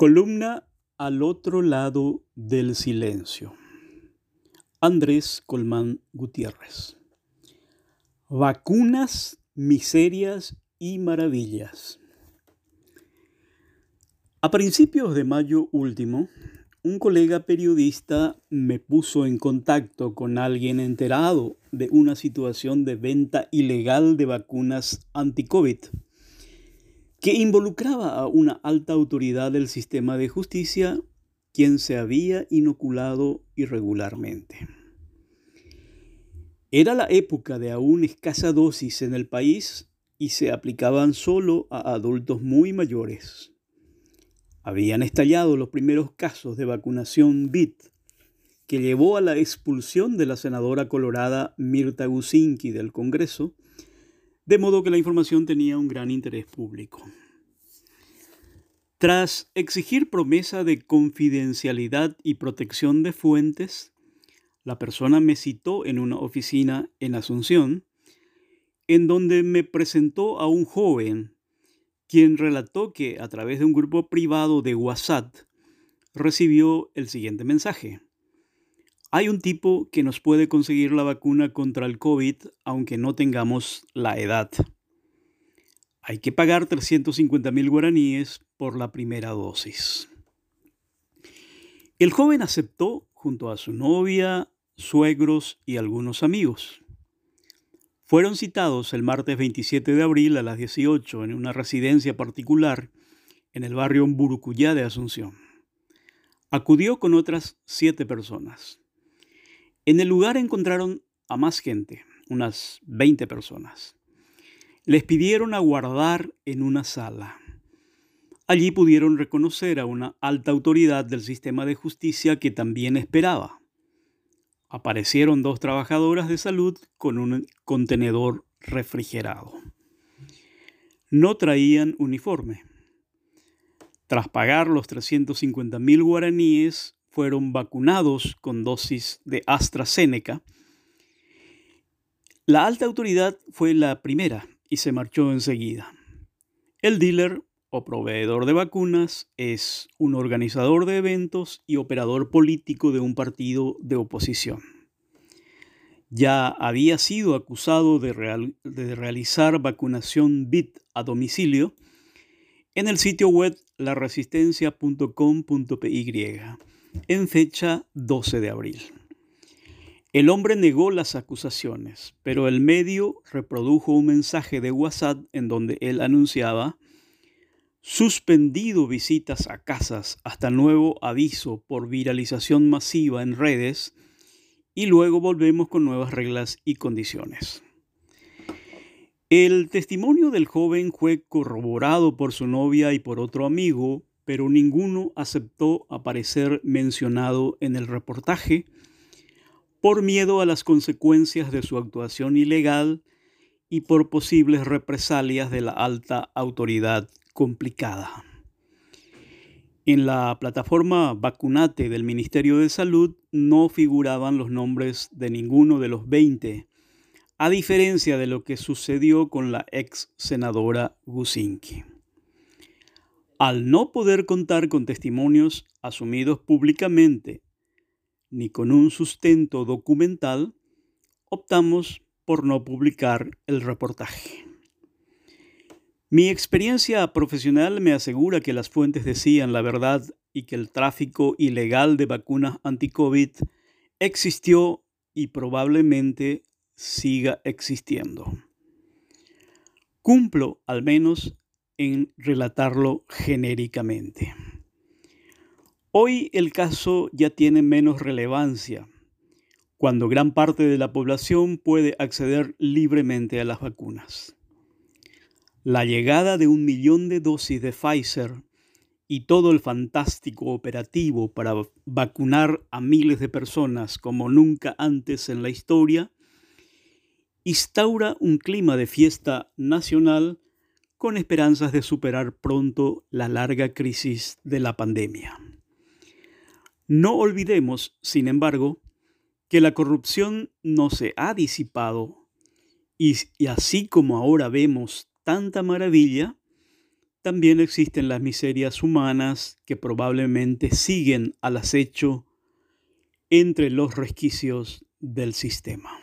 Columna al otro lado del silencio. Andrés Colmán Gutiérrez. Vacunas, miserias y maravillas. A principios de mayo último, un colega periodista me puso en contacto con alguien enterado de una situación de venta ilegal de vacunas anti-COVID que involucraba a una alta autoridad del sistema de justicia quien se había inoculado irregularmente. Era la época de aún escasa dosis en el país y se aplicaban solo a adultos muy mayores. Habían estallado los primeros casos de vacunación BIT, que llevó a la expulsión de la senadora colorada Mirta Gusinki del Congreso, de modo que la información tenía un gran interés público. Tras exigir promesa de confidencialidad y protección de fuentes, la persona me citó en una oficina en Asunción, en donde me presentó a un joven, quien relató que a través de un grupo privado de WhatsApp recibió el siguiente mensaje. Hay un tipo que nos puede conseguir la vacuna contra el COVID aunque no tengamos la edad. Hay que pagar 350 mil guaraníes por la primera dosis. El joven aceptó junto a su novia, suegros y algunos amigos. Fueron citados el martes 27 de abril a las 18 en una residencia particular en el barrio Burucuyá de Asunción. Acudió con otras siete personas. En el lugar encontraron a más gente, unas 20 personas. Les pidieron aguardar en una sala. Allí pudieron reconocer a una alta autoridad del sistema de justicia que también esperaba. Aparecieron dos trabajadoras de salud con un contenedor refrigerado. No traían uniforme. Tras pagar los 350 mil guaraníes, fueron vacunados con dosis de AstraZeneca. La alta autoridad fue la primera y se marchó enseguida. El dealer o proveedor de vacunas es un organizador de eventos y operador político de un partido de oposición. Ya había sido acusado de, realizar vacunación BIT a domicilio en el sitio web laresistencia.com.py en fecha 12 de abril. El hombre negó las acusaciones, pero el medio reprodujo un mensaje de WhatsApp en donde él anunciaba suspendido visitas a casas hasta nuevo aviso por viralización masiva en redes y luego volvemos con nuevas reglas y condiciones. El testimonio del joven fue corroborado por su novia y por otro amigo, pero ninguno aceptó aparecer mencionado en el reportaje por miedo a las consecuencias de su actuación ilegal y por posibles represalias de la alta autoridad complicada. En la plataforma Vacunate del Ministerio de Salud no figuraban los nombres de ninguno de los 20, a diferencia de lo que sucedió con la ex senadora Gusinki. Al no poder contar con testimonios asumidos públicamente ni con un sustento documental, optamos por no publicar el reportaje. Mi experiencia profesional me asegura que las fuentes decían la verdad y que el tráfico ilegal de vacunas anti-COVID existió y probablemente siga existiendo. Cumplo al menos en relatarlo genéricamente. Hoy el caso ya tiene menos relevancia, cuando gran parte de la población puede acceder libremente a las vacunas. La llegada de un millón de dosis de Pfizer y todo el fantástico operativo para vacunar a miles de personas como nunca antes en la historia, instaura un clima de fiesta nacional con esperanzas de superar pronto la larga crisis de la pandemia. No olvidemos, sin embargo, que la corrupción no se ha disipado y, así como ahora vemos tanta maravilla, también existen las miserias humanas que probablemente siguen al acecho entre los resquicios del sistema.